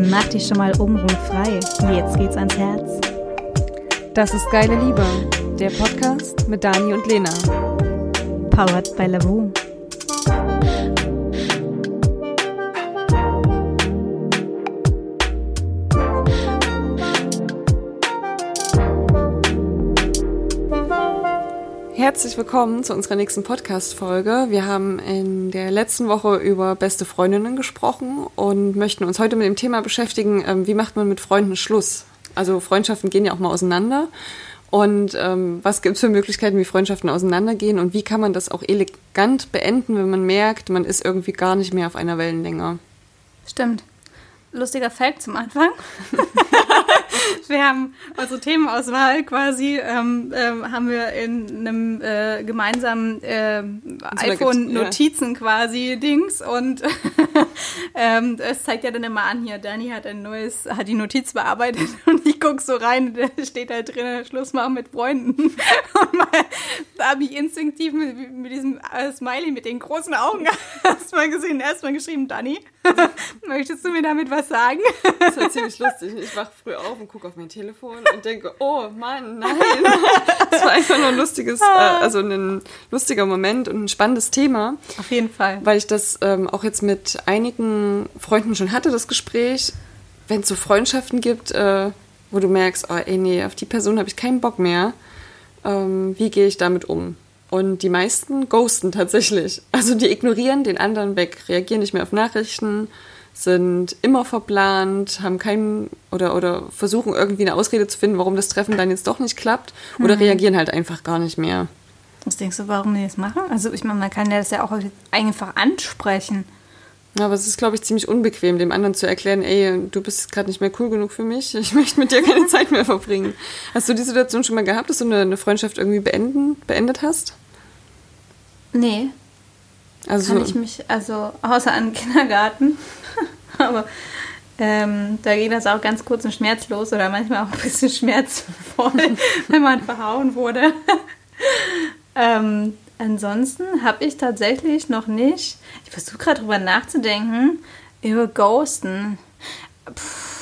Mach dich schon mal obenrum frei. Jetzt geht's ans Herz. Das ist Geile Liebe, der Podcast mit Dani und Lena. Powered by Lavu. Herzlich willkommen zu unserer nächsten Podcast-Folge. Wir haben in der letzten Woche über beste Freundinnen gesprochen und möchten uns heute mit dem Thema beschäftigen, ähm, wie macht man mit Freunden Schluss? Also Freundschaften gehen ja auch mal auseinander. Und ähm, was gibt es für Möglichkeiten, wie Freundschaften auseinandergehen und wie kann man das auch elegant beenden, wenn man merkt, man ist irgendwie gar nicht mehr auf einer Wellenlänge? Stimmt. Lustiger Fact zum Anfang. wir haben unsere Themenauswahl quasi, ähm, ähm, haben wir in einem äh, gemeinsamen äh, iPhone-Notizen ja. quasi Dings und ähm, es zeigt ja dann immer an, hier, Dani hat ein neues, hat die Notiz bearbeitet und ich gucke so rein, da steht halt drin, Schluss machen mit Freunden. und mal, da habe ich instinktiv mit, mit diesem äh, Smiley mit den großen Augen erstmal gesehen, erstmal geschrieben, Dani, möchtest du mir damit was sagen? Das war ziemlich lustig. Ich wache früh auf und gucke auf mein Telefon und denke, oh Mann, nein. Das war einfach nur ein lustiges, äh, also ein lustiger Moment und ein spannendes Thema. Auf jeden Fall. Weil ich das ähm, auch jetzt mit einigen Freunden schon hatte, das Gespräch. Wenn es so Freundschaften gibt, äh, wo du merkst, oh ey, nee, auf die Person habe ich keinen Bock mehr. Ähm, wie gehe ich damit um? Und die meisten ghosten tatsächlich. Also die ignorieren den anderen weg, reagieren nicht mehr auf Nachrichten, sind immer verplant, haben keinen oder, oder versuchen irgendwie eine Ausrede zu finden, warum das Treffen dann jetzt doch nicht klappt oder mhm. reagieren halt einfach gar nicht mehr. Was denkst du, warum die das machen? Also ich meine, man kann ja das ja auch einfach ansprechen. Aber es ist, glaube ich, ziemlich unbequem, dem anderen zu erklären, ey, du bist gerade nicht mehr cool genug für mich, ich möchte mit dir keine Zeit mehr verbringen. Hast du die Situation schon mal gehabt, dass du eine, eine Freundschaft irgendwie beenden, beendet hast? Nee. Also, kann ich mich, also außer an Kindergarten. Aber ähm, da ging das auch ganz kurz und schmerzlos oder manchmal auch ein bisschen schmerzvoll, wenn man verhauen wurde. ähm, ansonsten habe ich tatsächlich noch nicht, ich versuche gerade drüber nachzudenken, über Ghosten. Puh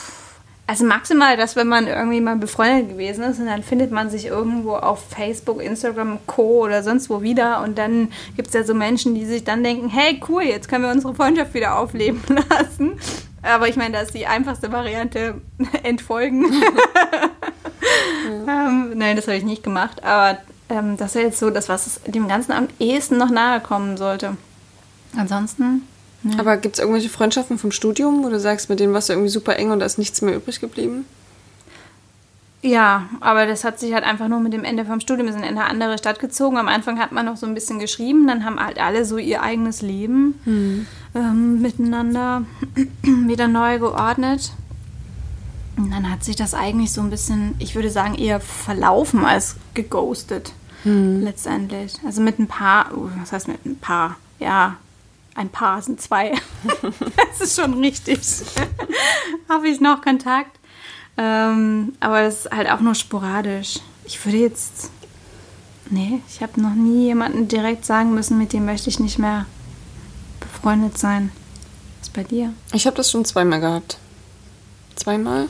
also maximal, dass wenn man irgendwie mal befreundet gewesen ist und dann findet man sich irgendwo auf Facebook, Instagram, Co. oder sonst wo wieder und dann gibt es ja so Menschen, die sich dann denken, hey cool, jetzt können wir unsere Freundschaft wieder aufleben lassen. Aber ich meine, das ist die einfachste Variante, entfolgen. ja. ähm, nein, das habe ich nicht gemacht, aber ähm, das wäre jetzt so das, was dem Ganzen am ehesten noch nahe kommen sollte. Ansonsten ja. Aber gibt es irgendwelche Freundschaften vom Studium, wo du sagst, mit denen warst du irgendwie super eng und da ist nichts mehr übrig geblieben? Ja, aber das hat sich halt einfach nur mit dem Ende vom Studium in eine andere Stadt gezogen. Am Anfang hat man noch so ein bisschen geschrieben, dann haben halt alle so ihr eigenes Leben hm. ähm, miteinander wieder neu geordnet. Und dann hat sich das eigentlich so ein bisschen, ich würde sagen, eher verlaufen als geghostet. Hm. Letztendlich. Also mit ein paar, oh, was heißt mit ein paar? Ja, ein paar sind zwei. das ist schon richtig. Habe ich noch Kontakt. Ähm, aber das ist halt auch nur sporadisch. Ich würde jetzt. Nee, ich habe noch nie jemanden direkt sagen müssen, mit dem möchte ich nicht mehr befreundet sein. Was ist bei dir? Ich habe das schon zweimal gehabt. Zweimal.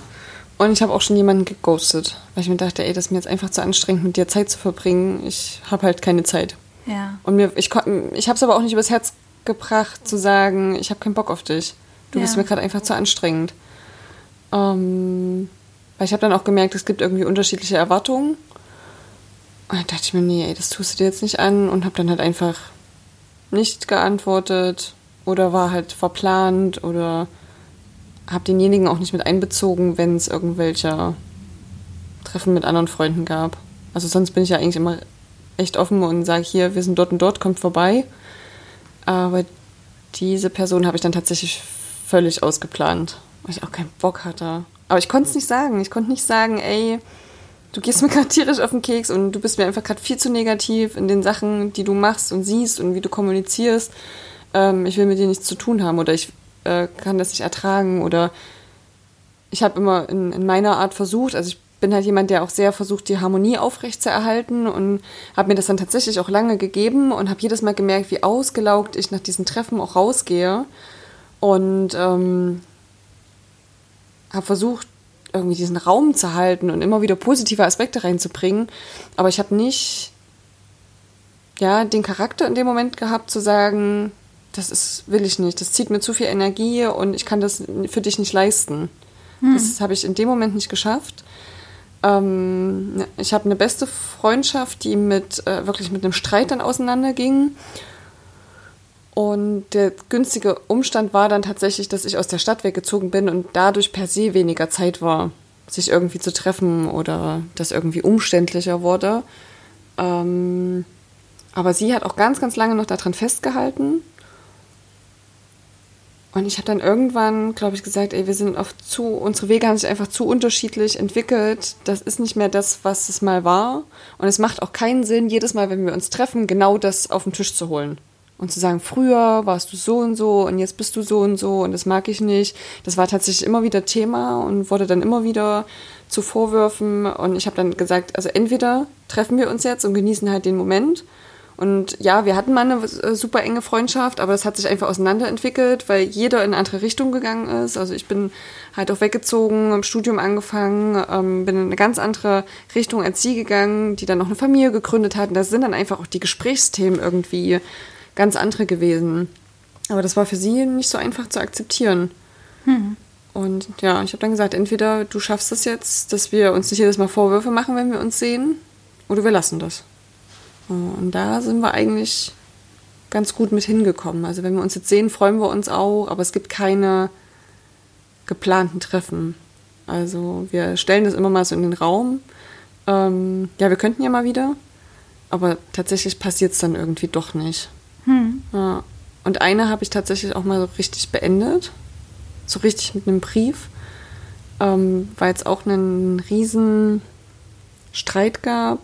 Und ich habe auch schon jemanden geghostet, weil ich mir dachte, ey, das ist mir jetzt einfach zu anstrengend, mit dir Zeit zu verbringen. Ich habe halt keine Zeit. Ja. Und mir, ich, ich habe es aber auch nicht übers Herz gebracht, zu sagen, ich habe keinen Bock auf dich. Du ja. bist mir gerade einfach zu anstrengend. Ähm, weil ich habe dann auch gemerkt, es gibt irgendwie unterschiedliche Erwartungen. Und dann dachte ich mir, nee, ey, das tust du dir jetzt nicht an und habe dann halt einfach nicht geantwortet oder war halt verplant oder habe denjenigen auch nicht mit einbezogen, wenn es irgendwelche Treffen mit anderen Freunden gab. Also sonst bin ich ja eigentlich immer echt offen und sage hier, wir sind dort und dort, kommt vorbei. Aber diese Person habe ich dann tatsächlich völlig ausgeplant, weil ich auch keinen Bock hatte. Aber ich konnte es nicht sagen. Ich konnte nicht sagen, ey, du gehst mir gerade tierisch auf den Keks und du bist mir einfach gerade viel zu negativ in den Sachen, die du machst und siehst und wie du kommunizierst. Ähm, ich will mit dir nichts zu tun haben oder ich äh, kann das nicht ertragen oder ich habe immer in, in, meiner Art versucht, also ich bin halt jemand, der auch sehr versucht, die Harmonie aufrechtzuerhalten und habe mir das dann tatsächlich auch lange gegeben und habe jedes Mal gemerkt, wie ausgelaugt ich nach diesen Treffen auch rausgehe. Und ähm, habe versucht, irgendwie diesen Raum zu halten und immer wieder positive Aspekte reinzubringen. Aber ich habe nicht ja, den Charakter in dem Moment gehabt, zu sagen, das ist, will ich nicht, das zieht mir zu viel Energie und ich kann das für dich nicht leisten. Hm. Das habe ich in dem Moment nicht geschafft. Ähm, ich habe eine beste Freundschaft, die mit äh, wirklich mit einem Streit dann auseinanderging. Und der günstige Umstand war dann tatsächlich, dass ich aus der Stadt weggezogen bin und dadurch per se weniger Zeit war, sich irgendwie zu treffen oder das irgendwie umständlicher wurde. Ähm, aber sie hat auch ganz, ganz lange noch daran festgehalten. Und ich habe dann irgendwann, glaube ich, gesagt, ey, wir sind auf zu, unsere Wege haben sich einfach zu unterschiedlich entwickelt. Das ist nicht mehr das, was es mal war. Und es macht auch keinen Sinn, jedes Mal, wenn wir uns treffen, genau das auf den Tisch zu holen und zu sagen, früher warst du so und so und jetzt bist du so und so und das mag ich nicht. Das war tatsächlich immer wieder Thema und wurde dann immer wieder zu Vorwürfen und ich habe dann gesagt, also entweder treffen wir uns jetzt und genießen halt den Moment und ja, wir hatten mal eine äh, super enge Freundschaft, aber das hat sich einfach auseinanderentwickelt, weil jeder in eine andere Richtung gegangen ist. Also ich bin halt auch weggezogen, im Studium angefangen, ähm, bin in eine ganz andere Richtung als sie gegangen, die dann noch eine Familie gegründet hat. Und da sind dann einfach auch die Gesprächsthemen irgendwie ganz andere gewesen. Aber das war für sie nicht so einfach zu akzeptieren. Hm. Und ja, ich habe dann gesagt, entweder du schaffst es das jetzt, dass wir uns nicht jedes Mal Vorwürfe machen, wenn wir uns sehen, oder wir lassen das. Und da sind wir eigentlich ganz gut mit hingekommen. Also wenn wir uns jetzt sehen, freuen wir uns auch, aber es gibt keine geplanten Treffen. Also wir stellen das immer mal so in den Raum. Ähm, ja, wir könnten ja mal wieder, aber tatsächlich passiert es dann irgendwie doch nicht. Hm. Ja. Und eine habe ich tatsächlich auch mal so richtig beendet. So richtig mit einem Brief. Ähm, weil es auch einen riesen Streit gab,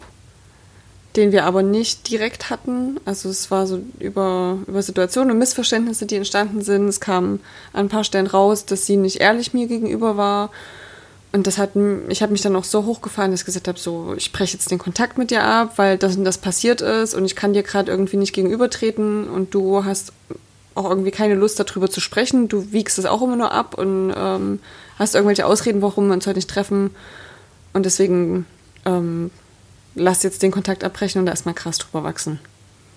den wir aber nicht direkt hatten. Also es war so über, über Situationen und Missverständnisse, die entstanden sind. Es kam an ein paar Stellen raus, dass sie nicht ehrlich mir gegenüber war. Und das hat, ich habe mich dann auch so hochgefahren, dass ich gesagt habe, so, ich breche jetzt den Kontakt mit dir ab, weil das und das passiert ist und ich kann dir gerade irgendwie nicht gegenübertreten und du hast auch irgendwie keine Lust darüber zu sprechen. Du wiegst es auch immer nur ab und ähm, hast irgendwelche Ausreden, warum wir uns heute nicht treffen. Und deswegen ähm, lass jetzt den Kontakt abbrechen und da erstmal krass drüber wachsen.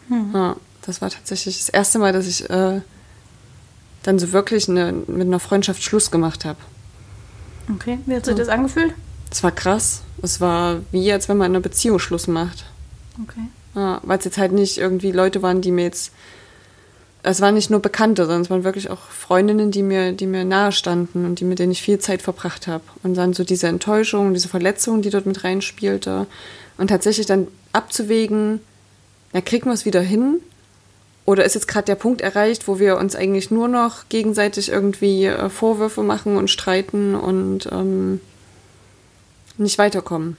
Hm. Ja, das war tatsächlich das erste Mal, dass ich äh, dann so wirklich eine, mit einer Freundschaft Schluss gemacht habe. Okay, wie hat sich das angefühlt? Es war krass. Es war wie, als wenn man in einer Beziehung Schluss macht. Okay. Ja, Weil es jetzt halt nicht irgendwie Leute waren, die mir jetzt. Es waren nicht nur Bekannte, sondern es waren wirklich auch Freundinnen, die mir, die mir nahe standen und die, mit denen ich viel Zeit verbracht habe. Und dann so diese Enttäuschung, diese Verletzung, die dort mit reinspielte. Und tatsächlich dann abzuwägen, ja, kriegen wir es wieder hin oder ist jetzt gerade der Punkt erreicht, wo wir uns eigentlich nur noch gegenseitig irgendwie äh, Vorwürfe machen und streiten und ähm, nicht weiterkommen?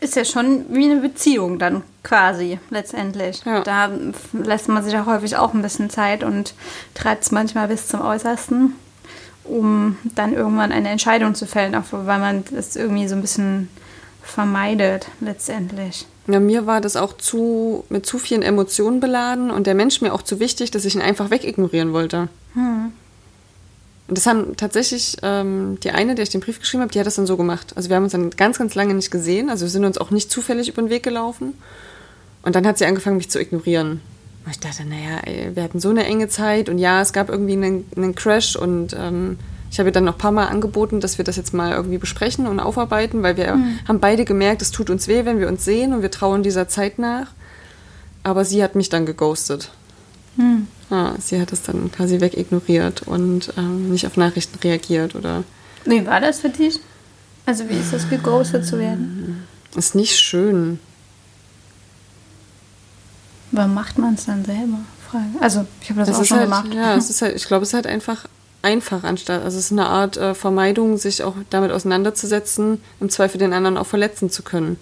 Ist ja schon wie eine Beziehung dann quasi letztendlich. Ja. Da lässt man sich ja häufig auch ein bisschen Zeit und treibt es manchmal bis zum Äußersten, um dann irgendwann eine Entscheidung zu fällen, auch weil man das irgendwie so ein bisschen vermeidet letztendlich. Ja, mir war das auch zu, mit zu vielen Emotionen beladen und der Mensch mir auch zu wichtig, dass ich ihn einfach wegignorieren wollte. Hm. Und das haben tatsächlich ähm, die eine, der ich den Brief geschrieben habe, die hat das dann so gemacht. Also wir haben uns dann ganz, ganz lange nicht gesehen. Also wir sind uns auch nicht zufällig über den Weg gelaufen. Und dann hat sie angefangen, mich zu ignorieren. Und ich dachte, naja, ey, wir hatten so eine enge Zeit und ja, es gab irgendwie einen, einen Crash und ähm, ich habe ihr dann noch ein paar Mal angeboten, dass wir das jetzt mal irgendwie besprechen und aufarbeiten, weil wir mhm. haben beide gemerkt, es tut uns weh, wenn wir uns sehen und wir trauen dieser Zeit nach. Aber sie hat mich dann geghostet. Mhm. Ja, sie hat es dann quasi wegignoriert und ähm, nicht auf Nachrichten reagiert oder. Wie war das für dich? Also wie ist das, geghostet zu werden? Ist nicht schön. Warum macht man es dann selber? Frage. Also ich habe das, das auch schon halt, gemacht. Ja, es ist halt, ich glaube, es ist halt einfach einfach anstatt, also es ist eine Art äh, Vermeidung, sich auch damit auseinanderzusetzen, im Zweifel den anderen auch verletzen zu können.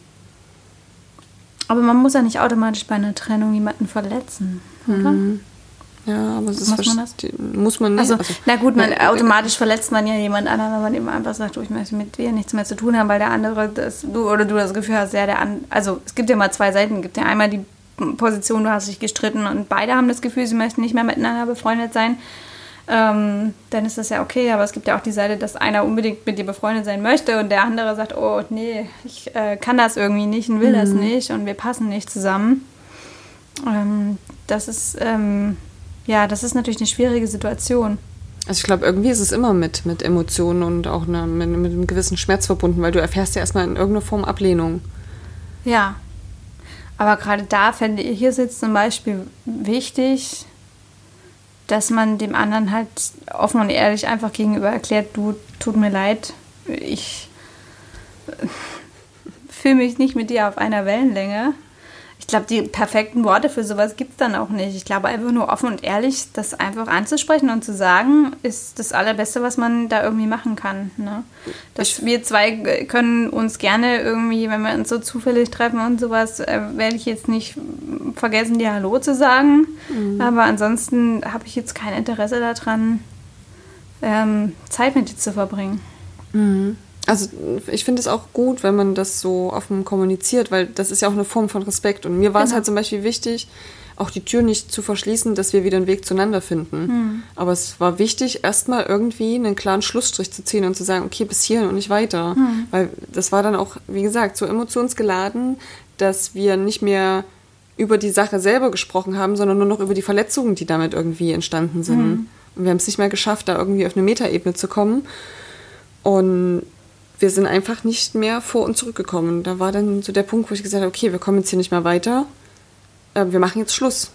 Aber man muss ja nicht automatisch bei einer Trennung jemanden verletzen, oder? Mhm. Ja, aber es ist muss man das? Muss man nicht. Also, also, na gut, man, äh, automatisch verletzt man ja jemand anderen, wenn man eben einfach sagt, oh, ich möchte mit dir nichts mehr zu tun haben, weil der andere das, du oder du das Gefühl hast, ja, der an, also es gibt ja mal zwei Seiten, es gibt ja einmal die Position, du hast dich gestritten und beide haben das Gefühl, sie möchten nicht mehr miteinander befreundet sein. ähm, dann ist das ja okay. Aber es gibt ja auch die Seite, dass einer unbedingt mit dir befreundet sein möchte und der andere sagt, oh nee, ich äh, kann das irgendwie nicht und will mhm. das nicht und wir passen nicht zusammen. Ähm, das ist ähm, ja, das ist natürlich eine schwierige Situation. Also ich glaube, irgendwie ist es immer mit, mit Emotionen und auch eine, mit, mit einem gewissen Schmerz verbunden, weil du erfährst ja erstmal in irgendeiner Form Ablehnung. Ja. Aber gerade da fände ich es jetzt zum Beispiel wichtig, dass man dem anderen halt offen und ehrlich einfach gegenüber erklärt, du, tut mir leid, ich fühle mich nicht mit dir auf einer Wellenlänge ich glaube, die perfekten Worte für sowas gibt es dann auch nicht. Ich glaube, einfach nur offen und ehrlich das einfach anzusprechen und zu sagen, ist das Allerbeste, was man da irgendwie machen kann. Ne? Dass wir zwei können uns gerne irgendwie, wenn wir uns so zufällig treffen und sowas, äh, werde ich jetzt nicht vergessen, dir Hallo zu sagen. Mhm. Aber ansonsten habe ich jetzt kein Interesse daran, ähm, Zeit mit dir zu verbringen. Mhm. Also ich finde es auch gut, wenn man das so offen kommuniziert, weil das ist ja auch eine Form von Respekt. Und mir war genau. es halt zum Beispiel wichtig, auch die Tür nicht zu verschließen, dass wir wieder einen Weg zueinander finden. Hm. Aber es war wichtig, erstmal irgendwie einen klaren Schlussstrich zu ziehen und zu sagen, okay, bis hierhin und nicht weiter. Hm. Weil das war dann auch, wie gesagt, so emotionsgeladen, dass wir nicht mehr über die Sache selber gesprochen haben, sondern nur noch über die Verletzungen, die damit irgendwie entstanden sind. Hm. Und wir haben es nicht mehr geschafft, da irgendwie auf eine Metaebene zu kommen. Und wir sind einfach nicht mehr vor und zurückgekommen. Da war dann so der Punkt, wo ich gesagt habe, okay, wir kommen jetzt hier nicht mehr weiter. Äh, wir machen jetzt Schluss.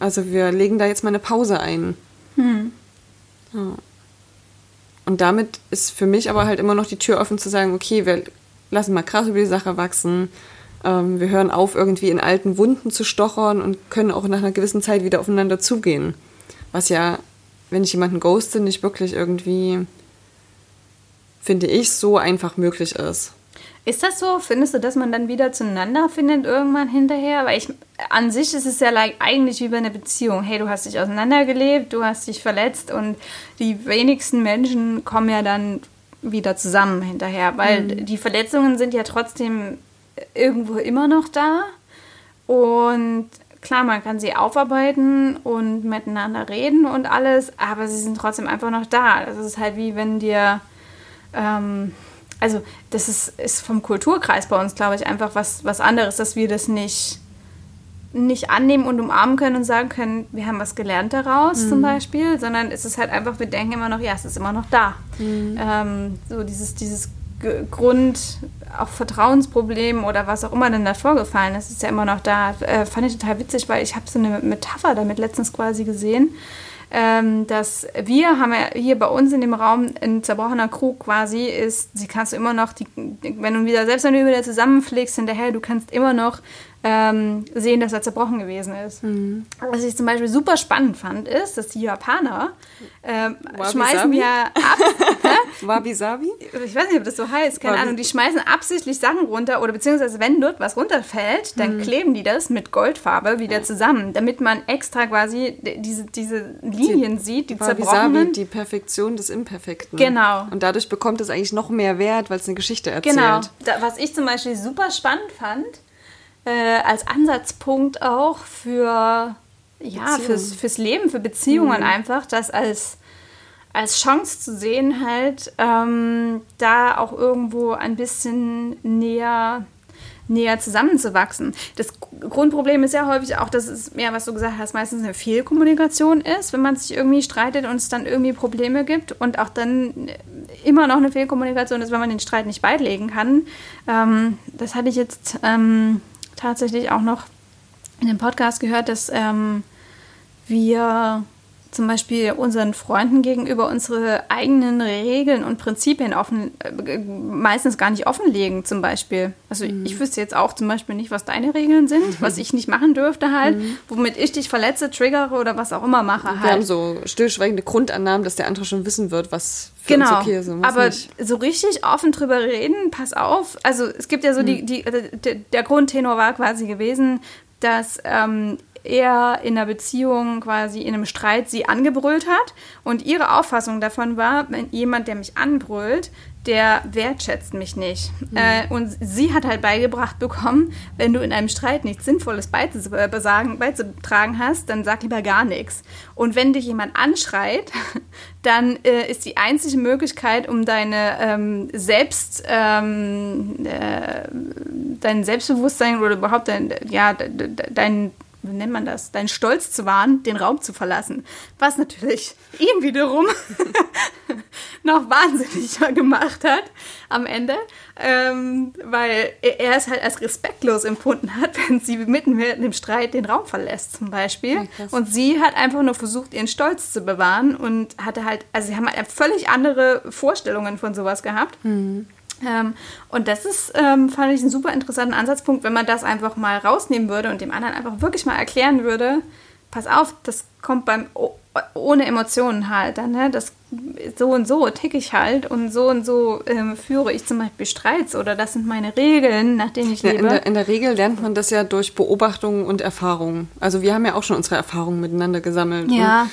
Also wir legen da jetzt mal eine Pause ein. Hm. Ja. Und damit ist für mich aber halt immer noch die Tür offen zu sagen, okay, wir lassen mal krass über die Sache wachsen. Ähm, wir hören auf, irgendwie in alten Wunden zu stochern und können auch nach einer gewissen Zeit wieder aufeinander zugehen. Was ja, wenn ich jemanden ghoste, nicht wirklich irgendwie finde ich, so einfach möglich ist. Ist das so? Findest du, dass man dann wieder zueinander findet irgendwann hinterher? Weil ich an sich ist es ja like, eigentlich wie bei einer Beziehung. Hey, du hast dich auseinandergelebt, du hast dich verletzt und die wenigsten Menschen kommen ja dann wieder zusammen hinterher, weil mhm. die Verletzungen sind ja trotzdem irgendwo immer noch da und klar, man kann sie aufarbeiten und miteinander reden und alles, aber sie sind trotzdem einfach noch da. Das ist halt wie wenn dir ähm, also das ist, ist vom Kulturkreis bei uns, glaube ich, einfach was, was anderes, dass wir das nicht, nicht annehmen und umarmen können und sagen können, wir haben was gelernt daraus mhm. zum Beispiel, sondern es ist halt einfach, wir denken immer noch, ja, es ist immer noch da. Mhm. Ähm, so dieses, dieses Grund, auch Vertrauensproblem oder was auch immer denn da vorgefallen ist, ist ja immer noch da. Äh, fand ich total witzig, weil ich habe so eine Metapher damit letztens quasi gesehen ähm, dass wir haben ja hier bei uns in dem Raum ein zerbrochener Krug quasi ist, sie kannst du immer noch, die, wenn du wieder, selbst wenn du wieder zusammenpflegst hinterher, du kannst immer noch ähm, sehen, dass er zerbrochen gewesen ist. Mhm. Was ich zum Beispiel super spannend fand, ist, dass die Japaner ähm, schmeißen ja ab. Wabi-Sabi? Ich weiß nicht, ob das so heißt, keine Wabi Ahnung. Die schmeißen absichtlich Sachen runter oder beziehungsweise wenn dort was runterfällt, dann mhm. kleben die das mit Goldfarbe wieder ja. zusammen, damit man extra quasi diese, diese Linien die, sieht, die zerbrochenen. die Perfektion des Imperfekten. Genau. Und dadurch bekommt es eigentlich noch mehr Wert, weil es eine Geschichte erzählt. Genau. Da, was ich zum Beispiel super spannend fand, äh, als Ansatzpunkt auch für ja, fürs, fürs Leben, für Beziehungen mhm. einfach, das als, als Chance zu sehen, halt ähm, da auch irgendwo ein bisschen näher näher zusammenzuwachsen. Das Grundproblem ist ja häufig auch, dass es, ja, was du gesagt hast, meistens eine Fehlkommunikation ist, wenn man sich irgendwie streitet und es dann irgendwie Probleme gibt und auch dann immer noch eine Fehlkommunikation ist, wenn man den Streit nicht beilegen kann. Ähm, das hatte ich jetzt ähm, tatsächlich auch noch in dem Podcast gehört, dass ähm, wir zum Beispiel unseren Freunden gegenüber unsere eigenen Regeln und Prinzipien offen, äh, meistens gar nicht offenlegen, zum Beispiel. Also mhm. ich wüsste jetzt auch zum Beispiel nicht, was deine Regeln sind, mhm. was ich nicht machen dürfte halt, mhm. womit ich dich verletze, triggere oder was auch immer mache halt. Wir haben so stillschweigende Grundannahmen, dass der andere schon wissen wird, was für genau. uns okay ist. Was Aber nicht. so richtig offen drüber reden, pass auf. Also es gibt ja so die, mhm. die, der, der Grundtenor war quasi gewesen, dass ähm, er in einer Beziehung quasi in einem Streit sie angebrüllt hat und ihre Auffassung davon war, wenn jemand, der mich anbrüllt, der wertschätzt mich nicht. Mhm. Äh, und sie hat halt beigebracht bekommen, wenn du in einem Streit nichts Sinnvolles beizutragen, beizutragen hast, dann sag lieber gar nichts. Und wenn dich jemand anschreit, dann äh, ist die einzige Möglichkeit, um deine ähm, Selbst, ähm, äh, dein Selbstbewusstsein oder überhaupt dein, ja, dein wie nennt man das, deinen Stolz zu wahren, den Raum zu verlassen. Was natürlich ihn wiederum noch wahnsinniger gemacht hat am Ende, ähm, weil er es halt als respektlos empfunden hat, wenn sie mitten in dem Streit den Raum verlässt zum Beispiel. Ja, und sie hat einfach nur versucht, ihren Stolz zu bewahren und hatte halt, also sie haben halt völlig andere Vorstellungen von sowas gehabt. Mhm. Ähm, und das ist, ähm, fand ich, einen super interessanten Ansatzpunkt, wenn man das einfach mal rausnehmen würde und dem anderen einfach wirklich mal erklären würde, pass auf, das kommt beim ohne Emotionen halt dann, ne? Das so und so ticke ich halt und so und so ähm, führe ich zum Beispiel Streits oder das sind meine Regeln, nach denen ich ja, lebe. In der, in der, Regel lernt man das ja durch Beobachtung und Erfahrung. Also wir haben ja auch schon unsere Erfahrungen miteinander gesammelt. Ja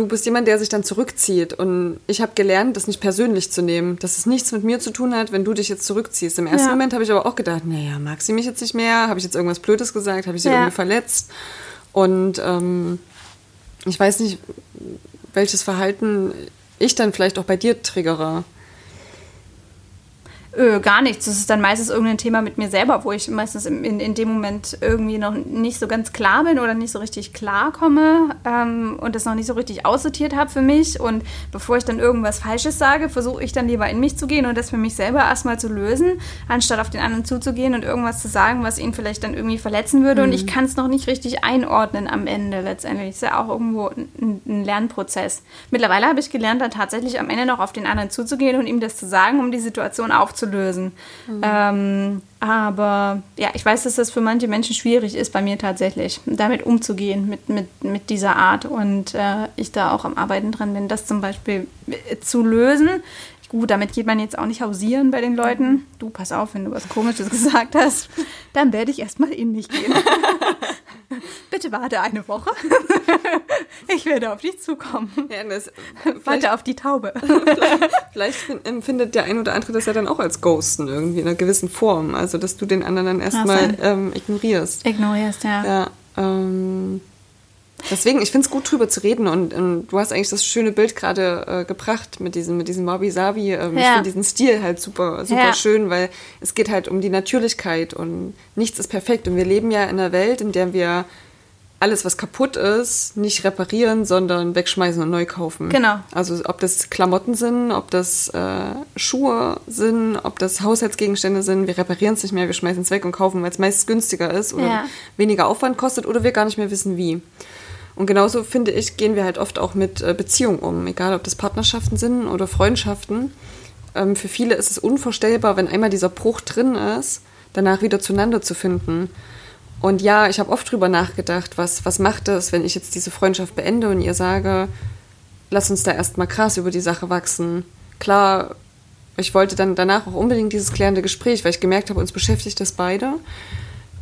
du bist jemand, der sich dann zurückzieht. Und ich habe gelernt, das nicht persönlich zu nehmen, dass es nichts mit mir zu tun hat, wenn du dich jetzt zurückziehst. Im ersten ja. Moment habe ich aber auch gedacht, naja, mag sie mich jetzt nicht mehr? Habe ich jetzt irgendwas Blödes gesagt? Habe ich sie ja. irgendwie verletzt? Und ähm, ich weiß nicht, welches Verhalten ich dann vielleicht auch bei dir triggere. Öh, gar nichts. Das ist dann meistens irgendein Thema mit mir selber, wo ich meistens in, in, in dem Moment irgendwie noch nicht so ganz klar bin oder nicht so richtig klar komme ähm, und das noch nicht so richtig aussortiert habe für mich. Und bevor ich dann irgendwas Falsches sage, versuche ich dann lieber in mich zu gehen und das für mich selber erstmal zu lösen, anstatt auf den anderen zuzugehen und irgendwas zu sagen, was ihn vielleicht dann irgendwie verletzen würde. Mhm. Und ich kann es noch nicht richtig einordnen am Ende letztendlich. Das ist ja auch irgendwo ein, ein Lernprozess. Mittlerweile habe ich gelernt, dann tatsächlich am Ende noch auf den anderen zuzugehen und ihm das zu sagen, um die Situation aufzunehmen aufzulösen. Mhm. Ähm, aber ja, ich weiß, dass das für manche Menschen schwierig ist, bei mir tatsächlich, damit umzugehen, mit, mit, mit dieser Art. Und äh, ich da auch am Arbeiten dran bin, das zum Beispiel äh, zu lösen. Gut, damit geht man jetzt auch nicht hausieren bei den Leuten. Du, pass auf, wenn du was Komisches gesagt hast, dann werde ich erstmal in mich gehen. Bitte warte eine Woche. ich werde auf dich zukommen. Ja, das, warte auf die Taube. vielleicht empfindet der ein oder andere das ja dann auch als Ghosten irgendwie in einer gewissen Form. Also, dass du den anderen dann erstmal ähm, ignorierst. Ignorierst, ja. Ja. Ähm, Deswegen, ich finde es gut, drüber zu reden und, und, du hast eigentlich das schöne Bild gerade äh, gebracht mit diesem, mit diesem Wabi-Sabi. Ähm, ja. Ich finde diesen Stil halt super, super ja. schön, weil es geht halt um die Natürlichkeit und nichts ist perfekt. Und wir leben ja in einer Welt, in der wir alles, was kaputt ist, nicht reparieren, sondern wegschmeißen und neu kaufen. Genau. Also ob das Klamotten sind, ob das äh, Schuhe sind, ob das Haushaltsgegenstände sind, wir reparieren es nicht mehr, wir schmeißen es weg und kaufen, weil es meist günstiger ist oder ja. weniger Aufwand kostet oder wir gar nicht mehr wissen wie. Und genauso finde ich, gehen wir halt oft auch mit äh, Beziehungen um, egal ob das Partnerschaften sind oder Freundschaften. Ähm, für viele ist es unvorstellbar, wenn einmal dieser Bruch drin ist, danach wieder zueinander zu finden. Und ja, ich habe oft drüber nachgedacht, was, was macht es, wenn ich jetzt diese Freundschaft beende und ihr sage, lass uns da erstmal krass über die Sache wachsen. Klar, ich wollte dann danach auch unbedingt dieses klärende Gespräch, weil ich gemerkt habe, uns beschäftigt das beide.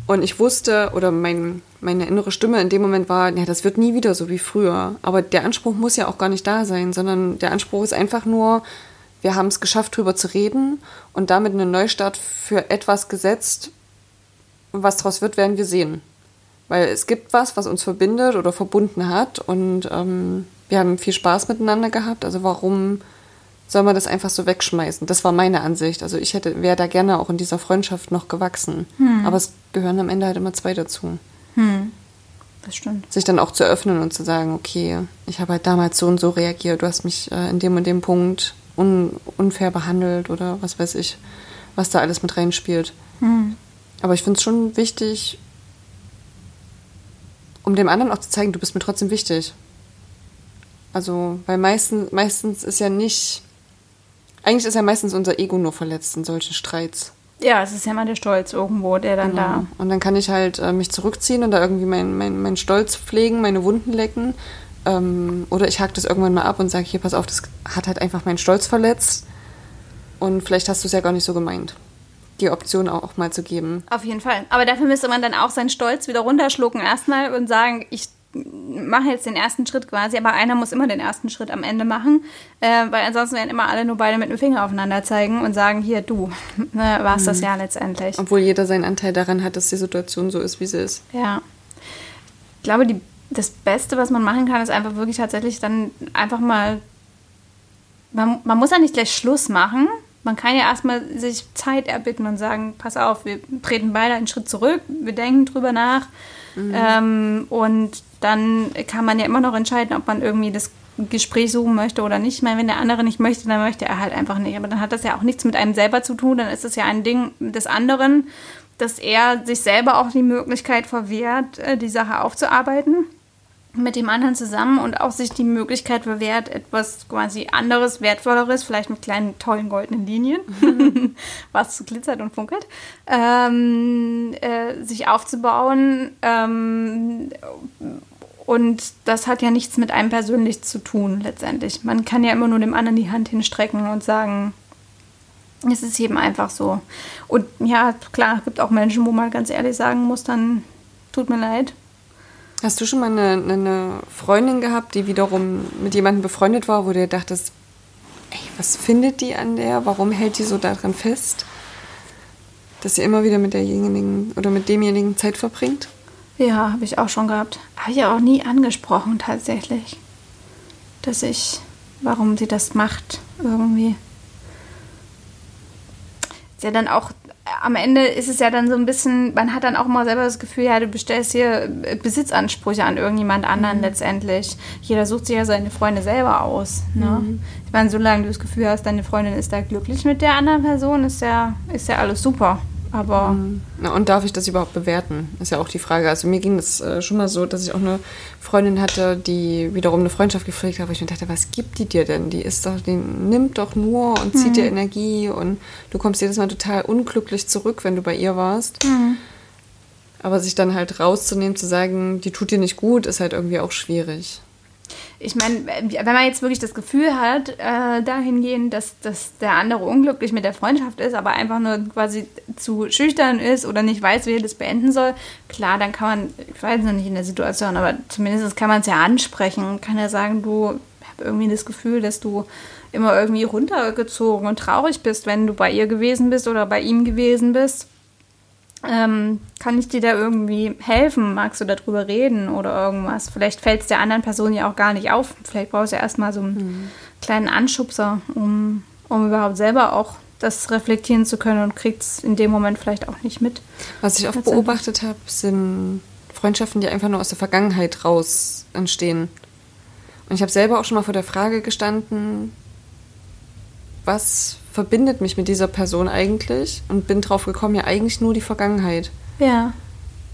Und ich wusste, oder mein, meine innere Stimme in dem Moment war, ja, das wird nie wieder so wie früher. Aber der Anspruch muss ja auch gar nicht da sein, sondern der Anspruch ist einfach nur, wir haben es geschafft, drüber zu reden und damit einen Neustart für etwas gesetzt. Was daraus wird, werden wir sehen. Weil es gibt was, was uns verbindet oder verbunden hat und ähm, wir haben viel Spaß miteinander gehabt. Also warum soll man das einfach so wegschmeißen. Das war meine Ansicht. Also ich hätte, wäre da gerne auch in dieser Freundschaft noch gewachsen. Hm. Aber es gehören am Ende halt immer zwei dazu. Hm. Das stimmt. Sich dann auch zu öffnen und zu sagen, okay, ich habe halt damals so und so reagiert, du hast mich äh, in dem und dem Punkt un unfair behandelt oder was weiß ich, was da alles mit reinspielt. Hm. Aber ich finde es schon wichtig, um dem anderen auch zu zeigen, du bist mir trotzdem wichtig. Also, weil meistens, meistens ist ja nicht eigentlich ist ja meistens unser Ego nur verletzt in solchen Streits. Ja, es ist ja immer der Stolz irgendwo, der dann genau. da. Und dann kann ich halt äh, mich zurückziehen und da irgendwie meinen mein, mein Stolz pflegen, meine Wunden lecken. Ähm, oder ich hack das irgendwann mal ab und sage, hier, pass auf, das hat halt einfach meinen Stolz verletzt. Und vielleicht hast du es ja gar nicht so gemeint. Die Option auch mal zu geben. Auf jeden Fall. Aber dafür müsste man dann auch seinen Stolz wieder runterschlucken erstmal und sagen, ich mache jetzt den ersten Schritt quasi, aber einer muss immer den ersten Schritt am Ende machen, äh, weil ansonsten werden immer alle nur beide mit dem Finger aufeinander zeigen und sagen, hier, du, ne, war es mhm. das ja letztendlich. Obwohl jeder seinen Anteil daran hat, dass die Situation so ist, wie sie ist. Ja. Ich glaube, die, das Beste, was man machen kann, ist einfach wirklich tatsächlich dann einfach mal, man, man muss ja nicht gleich Schluss machen, man kann ja erstmal sich Zeit erbitten und sagen, pass auf, wir treten beide einen Schritt zurück, wir denken drüber nach. Mhm. Ähm, und dann kann man ja immer noch entscheiden, ob man irgendwie das Gespräch suchen möchte oder nicht. Ich meine, wenn der andere nicht möchte, dann möchte er halt einfach nicht. Aber dann hat das ja auch nichts mit einem selber zu tun, dann ist es ja ein Ding des anderen, dass er sich selber auch die Möglichkeit verwehrt, äh, die Sache aufzuarbeiten mit dem anderen zusammen und auch sich die Möglichkeit verwehrt, etwas quasi anderes, wertvolleres, vielleicht mit kleinen, tollen goldenen Linien, was glitzert und funkelt, ähm, äh, sich aufzubauen. Ähm, und das hat ja nichts mit einem persönlich zu tun, letztendlich. Man kann ja immer nur dem anderen die Hand hinstrecken und sagen, es ist eben einfach so. Und ja, klar, es gibt auch Menschen, wo man ganz ehrlich sagen muss, dann tut mir leid, Hast du schon mal eine, eine, Freundin gehabt, die wiederum mit jemandem befreundet war, wo du dachtest, ey, was findet die an der? Warum hält die so daran fest, dass sie immer wieder mit derjenigen oder mit demjenigen Zeit verbringt? Ja, habe ich auch schon gehabt. Habe ich auch nie angesprochen tatsächlich, dass ich, warum sie das macht irgendwie. Ist ja dann auch am Ende ist es ja dann so ein bisschen, man hat dann auch mal selber das Gefühl, ja, du bestellst hier Besitzansprüche an irgendjemand anderen mhm. letztendlich. Jeder sucht sich ja seine Freunde selber aus. Ne? Mhm. Ich meine, solange du das Gefühl hast, deine Freundin ist da glücklich mit der anderen Person, ist ja, ist ja alles super. Aber. Mhm. und darf ich das überhaupt bewerten? Ist ja auch die Frage. Also mir ging das äh, schon mal so, dass ich auch eine Freundin hatte, die wiederum eine Freundschaft gepflegt hat, wo ich mir dachte, was gibt die dir denn? Die ist doch, die nimmt doch nur und zieht mhm. dir Energie und du kommst jedes Mal total unglücklich zurück, wenn du bei ihr warst. Mhm. Aber sich dann halt rauszunehmen, zu sagen, die tut dir nicht gut, ist halt irgendwie auch schwierig ich meine, wenn man jetzt wirklich das Gefühl hat, äh, dahingehend, dass, dass der andere unglücklich mit der Freundschaft ist, aber einfach nur quasi zu schüchtern ist oder nicht weiß, wie er das beenden soll, klar, dann kann man, ich weiß noch nicht in der Situation, aber zumindest kann man es ja ansprechen, kann ja sagen, du hast irgendwie das Gefühl, dass du immer irgendwie runtergezogen und traurig bist, wenn du bei ihr gewesen bist oder bei ihm gewesen bist ähm, kann ich dir da irgendwie helfen? Magst du darüber reden oder irgendwas? Vielleicht fällt es der anderen Person ja auch gar nicht auf. Vielleicht brauchst du ja erstmal so einen mhm. kleinen Anschubser, um, um überhaupt selber auch das reflektieren zu können und kriegt es in dem Moment vielleicht auch nicht mit. Was ich oft beobachtet habe, sind Freundschaften, die einfach nur aus der Vergangenheit raus entstehen. Und ich habe selber auch schon mal vor der Frage gestanden, was verbindet mich mit dieser Person eigentlich? Und bin drauf gekommen, ja eigentlich nur die Vergangenheit. Ja.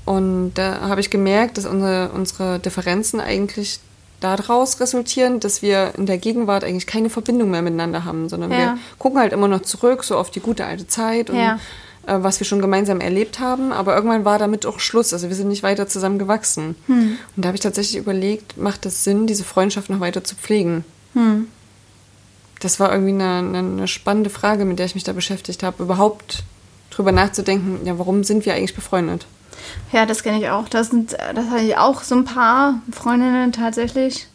Und da habe ich gemerkt, dass unsere, unsere Differenzen eigentlich daraus resultieren, dass wir in der Gegenwart eigentlich keine Verbindung mehr miteinander haben, sondern ja. wir gucken halt immer noch zurück, so auf die gute alte Zeit und ja. äh, was wir schon gemeinsam erlebt haben. Aber irgendwann war damit auch Schluss. Also wir sind nicht weiter zusammen gewachsen. Hm. Und da habe ich tatsächlich überlegt, macht es Sinn, diese Freundschaft noch weiter zu pflegen? Hm das war irgendwie eine, eine, spannende Frage, mit der ich mich da beschäftigt habe, überhaupt drüber nachzudenken, ja, warum sind wir eigentlich befreundet? Ja, das kenne ich auch. Das sind, das hatte ich auch so ein paar Freundinnen tatsächlich,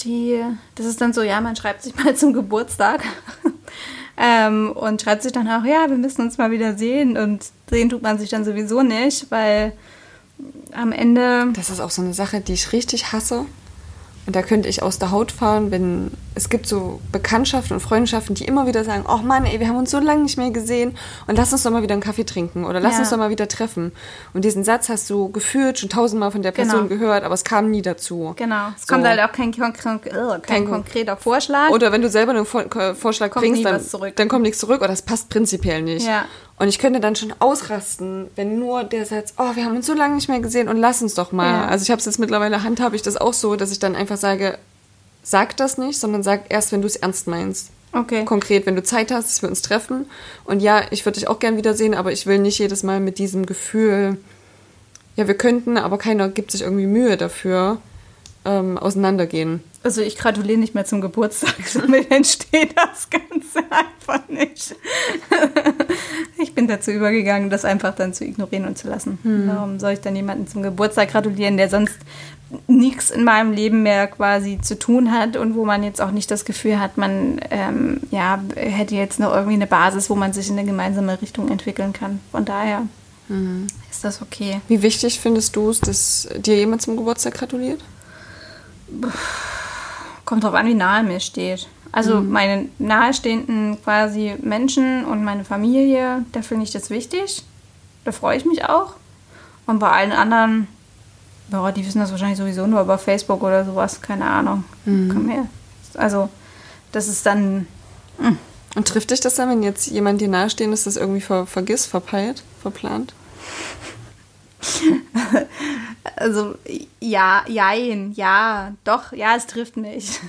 die, das ist dann so, ja, man schreibt sich mal zum Geburtstag ähm, und schreibt sich dann auch, ja, wir müssen uns mal wieder sehen und sehen tut man sich dann sowieso nicht, weil am Ende. Das ist auch so eine Sache, die ich richtig hasse. Und da könnte ich aus der Haut fahren, wenn es gibt so Bekanntschaften und Freundschaften, die immer wieder sagen, oh Mann, ey, wir haben uns so lange nicht mehr gesehen und lass uns doch mal wieder einen Kaffee trinken oder lass ja. uns doch mal wieder treffen. Und diesen Satz hast du gefühlt schon tausendmal von der Person genau. gehört, aber es kam nie dazu. Genau. Es so. kommt halt auch kein, kein, kein, kein, konkreter Vorschlag. Oder wenn du selber einen Vorschlag kommt bringst, dann, dann kommt nichts zurück oder das passt prinzipiell nicht. Ja. Und ich könnte dann schon ausrasten, wenn nur der Satz, oh, wir haben uns so lange nicht mehr gesehen und lass uns doch mal. Ja. Also ich habe es jetzt mittlerweile, handhabe ich das auch so, dass ich dann einfach sage, sag das nicht, sondern sag erst, wenn du es ernst meinst. Okay. Konkret, wenn du Zeit hast, dass wir uns treffen. Und ja, ich würde dich auch gern wiedersehen, aber ich will nicht jedes Mal mit diesem Gefühl, ja, wir könnten, aber keiner gibt sich irgendwie Mühe dafür, ähm, auseinandergehen. Also ich gratuliere nicht mehr zum Geburtstag, somit entsteht das Ganze. einfach nicht. ich bin dazu übergegangen, das einfach dann zu ignorieren und zu lassen. Hm. Warum soll ich dann jemanden zum Geburtstag gratulieren, der sonst nichts in meinem Leben mehr quasi zu tun hat und wo man jetzt auch nicht das Gefühl hat, man ähm, ja, hätte jetzt noch irgendwie eine Basis, wo man sich in eine gemeinsame Richtung entwickeln kann. Von daher mhm. ist das okay. Wie wichtig findest du es, dass dir jemand zum Geburtstag gratuliert? Kommt drauf an, wie nahe mir steht. Also mhm. meine nahestehenden quasi Menschen und meine Familie, da finde ich das wichtig. Da freue ich mich auch. Und bei allen anderen Boah, die wissen das wahrscheinlich sowieso nur über Facebook oder sowas, keine Ahnung. Mhm. Also, das ist dann. Mh. Hm. Und trifft dich das dann, wenn jetzt jemand dir nahestehen ist, das irgendwie ver vergisst, verpeilt, verplant? also, ja, jein, ja, doch, ja, es trifft mich.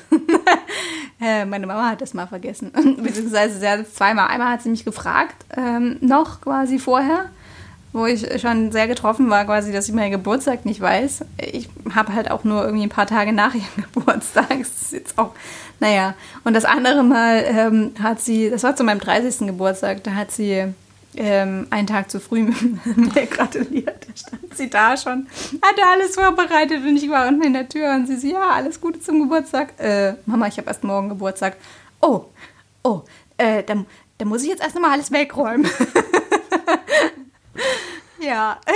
Äh, meine Mama hat das mal vergessen. Beziehungsweise sie zweimal. Einmal hat sie mich gefragt, ähm, noch quasi vorher wo ich schon sehr getroffen war, quasi, dass ich meinen Geburtstag nicht weiß. Ich habe halt auch nur irgendwie ein paar Tage nach ihrem Geburtstag. Das ist jetzt auch, naja. Und das andere Mal ähm, hat sie, das war zu meinem 30. Geburtstag, da hat sie ähm, einen Tag zu früh mir gratuliert. Da stand sie da schon, hatte alles vorbereitet und ich war unten in der Tür und sie so, ja, alles Gute zum Geburtstag. Äh, Mama, ich habe erst morgen Geburtstag. Oh, oh, äh, dann, dann muss ich jetzt erst nochmal alles wegräumen. Ja.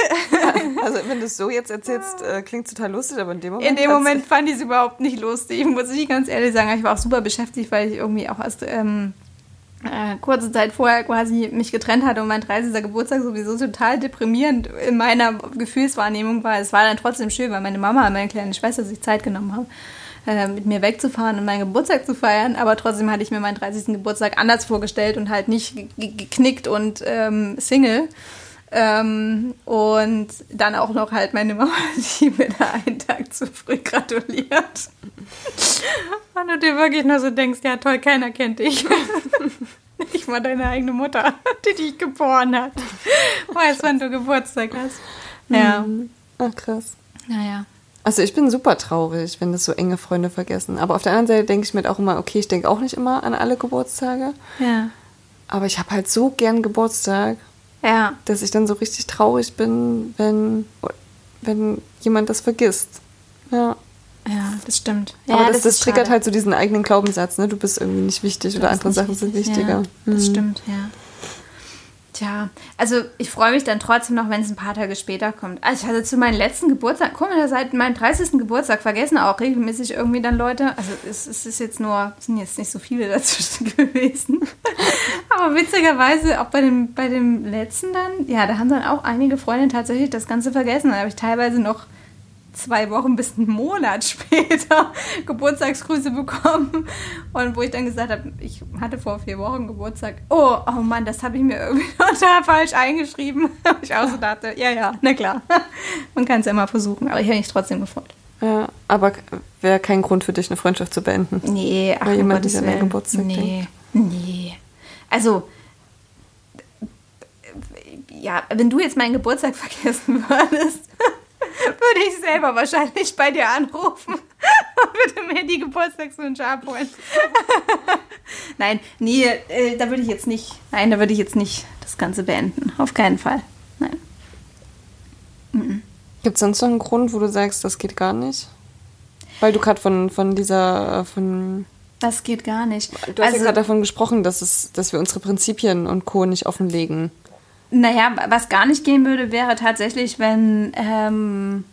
Also wenn du es so jetzt erzählst, äh, klingt total lustig, aber in dem Moment. In dem Moment fand ich es überhaupt nicht lustig, muss ich ganz ehrlich sagen. Ich war auch super beschäftigt, weil ich irgendwie auch erst ähm, äh, kurze Zeit vorher quasi mich getrennt hatte und mein 30. Geburtstag sowieso total deprimierend in meiner Gefühlswahrnehmung war. Es war dann trotzdem schön, weil meine Mama und meine kleine Schwester sich Zeit genommen haben äh, mit mir wegzufahren und meinen Geburtstag zu feiern. Aber trotzdem hatte ich mir meinen 30. Geburtstag anders vorgestellt und halt nicht geknickt und ähm, Single. Ähm, und dann auch noch halt meine Mama, die mir da einen Tag zu früh gratuliert. Und du dir wirklich nur so denkst, ja toll, keiner kennt dich. Nicht mal deine eigene Mutter, die dich geboren hat. Weiß, wann du Geburtstag hast. Ja. Ach, krass. Naja. Also ich bin super traurig, wenn das so enge Freunde vergessen. Aber auf der anderen Seite denke ich mir auch immer, okay, ich denke auch nicht immer an alle Geburtstage. Ja. Aber ich habe halt so gern Geburtstag ja. Dass ich dann so richtig traurig bin, wenn, wenn jemand das vergisst. Ja. Ja, das stimmt. Ja, Aber das, das, das triggert schade. halt so diesen eigenen Glaubenssatz, ne? Du bist irgendwie nicht wichtig du oder andere Sachen wichtig. sind wichtiger. Ja, das mhm. stimmt, ja. Tja, also ich freue mich dann trotzdem noch, wenn es ein paar Tage später kommt. Also ich hatte zu meinem letzten Geburtstag, guck mal, seit meinem 30. Geburtstag vergessen auch regelmäßig irgendwie dann Leute. Also es, es ist jetzt nur, es sind jetzt nicht so viele dazwischen gewesen. Aber witzigerweise auch bei dem, bei dem letzten dann, ja, da haben dann auch einige Freunde tatsächlich das Ganze vergessen. Da habe ich teilweise noch zwei Wochen bis einen Monat später Geburtstagsgrüße bekommen. Und wo ich dann gesagt habe, ich hatte vor vier Wochen Geburtstag. Oh, oh Mann, das habe ich mir irgendwie total falsch eingeschrieben. ich auch so dachte, ja, ja, na klar. Man kann es ja mal versuchen, aber ich habe mich trotzdem gefreut. Ja, aber wäre kein Grund für dich, eine Freundschaft zu beenden. Nee, ach, Weil jemand nicht an deinen Geburtstag Nee, denkt. nee. Also, ja, wenn du jetzt meinen Geburtstag vergessen würdest, würde ich selber wahrscheinlich bei dir anrufen und würde mir die Geburtstagswünsche abholen. nein, nee, äh, da würde ich jetzt nicht, nein, da würde ich jetzt nicht das Ganze beenden. Auf keinen Fall. Nein. Mhm. Gibt es sonst noch einen Grund, wo du sagst, das geht gar nicht? Weil du gerade von, von dieser, äh, von das geht gar nicht. Du hast also, ja gerade davon gesprochen, dass, es, dass wir unsere Prinzipien und Co. nicht offenlegen. Naja, was gar nicht gehen würde, wäre tatsächlich, wenn ähm,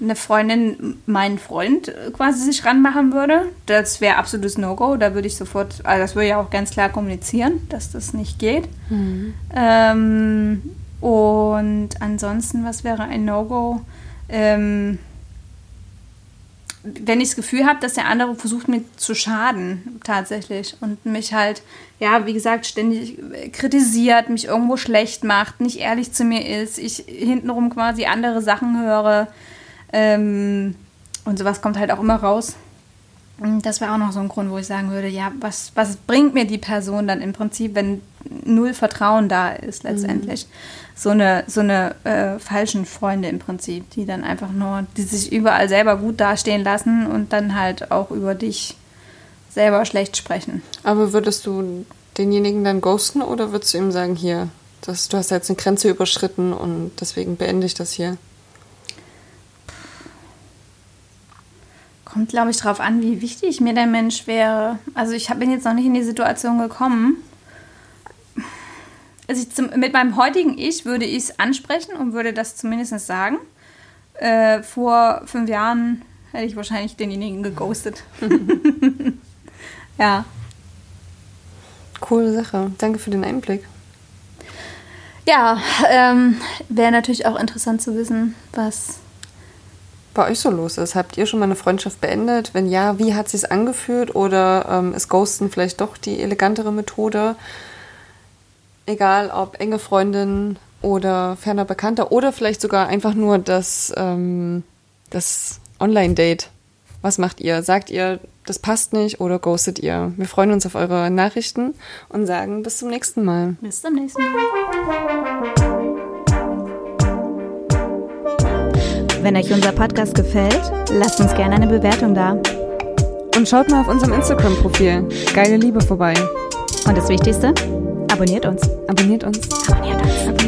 eine Freundin meinen Freund quasi sich ranmachen würde. Das wäre absolutes No-Go. Da würde ich sofort, also das würde ich auch ganz klar kommunizieren, dass das nicht geht. Mhm. Ähm, und ansonsten, was wäre ein No-Go? Ähm, wenn ich das Gefühl habe, dass der andere versucht, mir zu schaden, tatsächlich. Und mich halt, ja, wie gesagt, ständig kritisiert, mich irgendwo schlecht macht, nicht ehrlich zu mir ist, ich hintenrum quasi andere Sachen höre. Ähm, und sowas kommt halt auch immer raus. Das wäre auch noch so ein Grund, wo ich sagen würde, ja, was, was bringt mir die Person dann im Prinzip, wenn null Vertrauen da ist letztendlich? Mhm so eine, so eine äh, falschen Freunde im Prinzip, die dann einfach nur, die sich überall selber gut dastehen lassen und dann halt auch über dich selber schlecht sprechen. Aber würdest du denjenigen dann ghosten oder würdest du ihm sagen, hier, das, du hast jetzt eine Grenze überschritten und deswegen beende ich das hier? Kommt, glaube ich, darauf an, wie wichtig mir der Mensch wäre. Also ich bin jetzt noch nicht in die Situation gekommen. Also zum, mit meinem heutigen Ich würde ich es ansprechen und würde das zumindest sagen. Äh, vor fünf Jahren hätte ich wahrscheinlich denjenigen geghostet. ja. Coole Sache. Danke für den Einblick. Ja, ähm, wäre natürlich auch interessant zu wissen, was bei euch so los ist. Habt ihr schon mal eine Freundschaft beendet? Wenn ja, wie hat sie es angefühlt? Oder ähm, ist Ghosten vielleicht doch die elegantere Methode? Egal ob enge Freundin oder ferner Bekannter oder vielleicht sogar einfach nur das, ähm, das Online-Date. Was macht ihr? Sagt ihr, das passt nicht oder ghostet ihr? Wir freuen uns auf eure Nachrichten und sagen bis zum nächsten Mal. Bis zum nächsten Mal. Wenn euch unser Podcast gefällt, lasst uns gerne eine Bewertung da. Und schaut mal auf unserem Instagram-Profil. Geile Liebe vorbei. Und das Wichtigste, abonniert uns. Abonniert uns. Abonniert uns.